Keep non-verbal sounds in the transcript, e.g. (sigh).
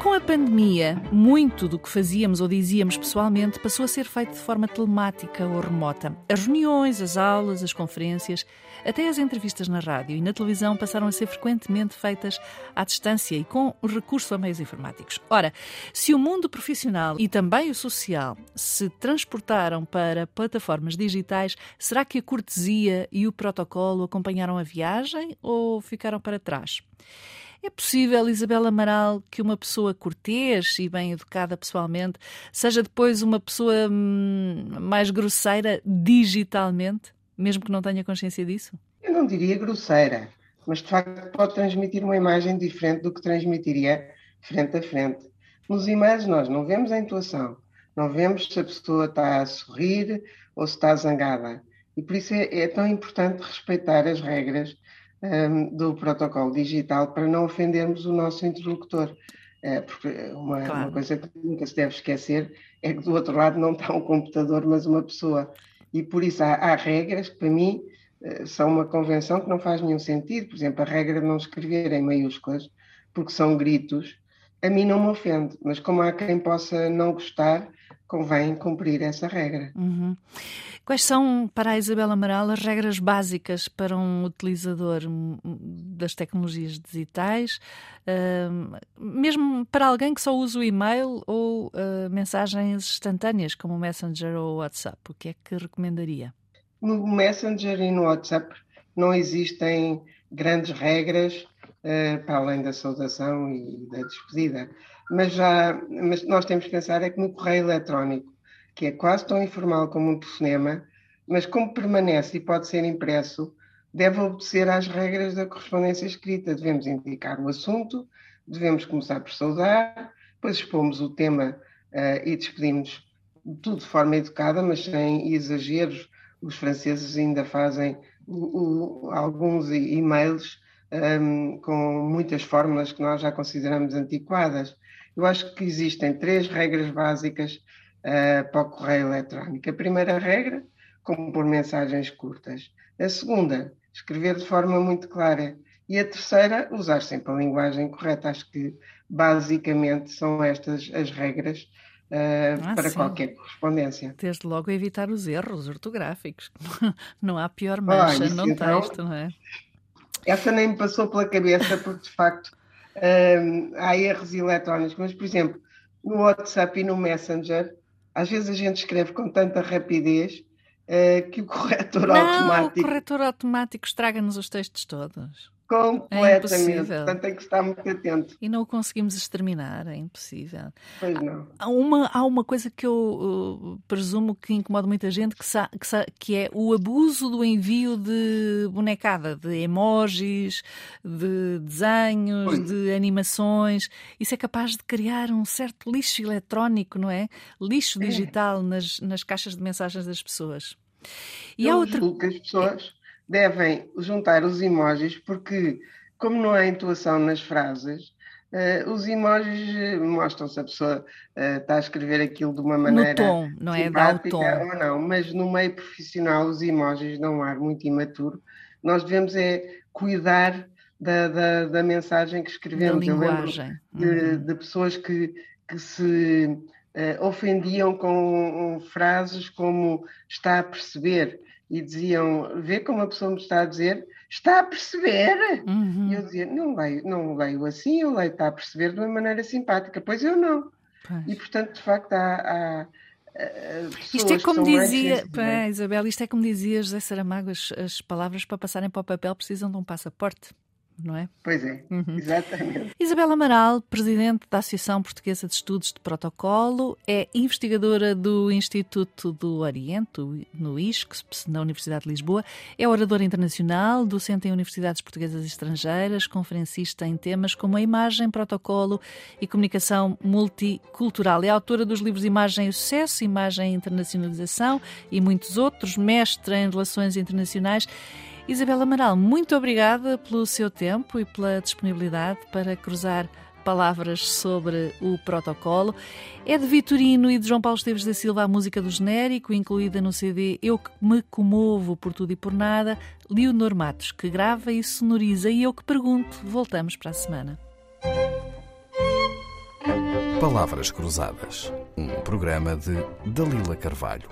Com a pandemia, muito do que fazíamos ou dizíamos pessoalmente passou a ser feito de forma telemática ou remota. As reuniões, as aulas, as conferências, até as entrevistas na rádio e na televisão passaram a ser frequentemente feitas à distância e com recurso a meios informáticos. Ora, se o mundo profissional e também o social se transportaram para plataformas digitais, será que a cortesia e o protocolo acompanharam a viagem ou ficaram para trás? É possível, Isabel Amaral, que uma pessoa cortês e bem educada pessoalmente seja depois uma pessoa hum, mais grosseira digitalmente, mesmo que não tenha consciência disso? Eu não diria grosseira, mas de facto pode transmitir uma imagem diferente do que transmitiria frente a frente. Nos e-mails nós não vemos a intuação, não vemos se a pessoa está a sorrir ou se está zangada. E por isso é, é tão importante respeitar as regras um, do protocolo digital para não ofendermos o nosso interlocutor. Uh, porque uma, claro. uma, coisa que nunca se deve esquecer é que do outro lado não está um computador, mas uma pessoa. E por isso há, há regras que, para mim, uh, são uma convenção que não faz nenhum sentido. Por exemplo, a regra de não escrever em maiúsculas, porque são gritos, a mim não me ofende, mas como há quem possa não gostar, convém cumprir essa regra. Uhum. Quais são, para a Isabel Amaral, as regras básicas para um utilizador das tecnologias digitais, uh, mesmo para alguém que só usa o e-mail ou uh, mensagens instantâneas, como o Messenger ou o WhatsApp? O que é que recomendaria? No Messenger e no WhatsApp não existem grandes regras para além da saudação e da despedida mas já mas nós temos que pensar é que no correio eletrónico, que é quase tão informal como um telefonema, mas como permanece e pode ser impresso, deve obedecer às regras da correspondência escrita. Devemos indicar o assunto, devemos começar por saudar, depois expomos o tema uh, e despedimos tudo de forma educada, mas sem exageros. Os franceses ainda fazem o, o, alguns e-mails um, com muitas fórmulas que nós já consideramos antiquadas. Eu acho que existem três regras básicas uh, para o correio eletrónico. A primeira regra, compor mensagens curtas. A segunda, escrever de forma muito clara. E a terceira, usar sempre a linguagem correta. Acho que basicamente são estas as regras uh, ah, para sim. qualquer correspondência. Desde logo evitar os erros ortográficos. (laughs) Não há pior mancha oh, no então, texto, não é? Essa nem me passou pela cabeça, porque de facto um, há erros eletrónicos, mas por exemplo, no WhatsApp e no Messenger, às vezes a gente escreve com tanta rapidez uh, que o corretor não, automático. O corretor automático estraga-nos os textos todos. Completamente. É Portanto, tem que estar muito atento. E não o conseguimos exterminar, é impossível. Pois não. Há uma, há uma coisa que eu uh, presumo que incomoda muita gente, que, sa, que, sa, que, é o abuso do envio de bonecada, de emojis, de desenhos, pois. de animações. Isso é capaz de criar um certo lixo eletrónico, não é? Lixo é. digital nas, nas caixas de mensagens das pessoas. E eu há outra... que as pessoas devem juntar os emojis, porque, como não há intuação nas frases, uh, os emojis eh, mostram se a pessoa uh, está a escrever aquilo de uma maneira. No tom, não é? Dá o tom. Ou não, mas no meio profissional os emojis dão um ar muito imaturo. Nós devemos é cuidar da, da, da mensagem que escrevemos. Da linguagem. De, uhum. de, pessoas que, que se uh, ofendiam com frases como está a perceber e diziam, vê como a pessoa me está a dizer, está a perceber. Uhum. E eu dizia, não leio, não leio assim, eu leio, está a perceber de uma maneira simpática. Pois eu não. Pois. E portanto, de facto, há, há isto é como dizia, pá, Isabel, isto é como dizia José Saramago, as, as palavras para passarem para o papel precisam de um passaporte não é? Pois é, uhum. exatamente. Isabel Amaral, presidente da Associação Portuguesa de Estudos de Protocolo, é investigadora do Instituto do Oriente, no ISCS, na Universidade de Lisboa, é oradora internacional, docente em universidades portuguesas e estrangeiras, conferencista em temas como a imagem, protocolo e comunicação multicultural. É autora dos livros Imagem e Sucesso, Imagem e Internacionalização e muitos outros, mestre em Relações Internacionais Isabel Amaral, muito obrigada pelo seu tempo e pela disponibilidade para cruzar palavras sobre o protocolo. É de Vitorino e de João Paulo Esteves da Silva a música do genérico, incluída no CD Eu que me comovo por tudo e por nada, Leonor Matos, que grava e sonoriza, e eu que pergunto. Voltamos para a semana. Palavras Cruzadas, um programa de Dalila Carvalho.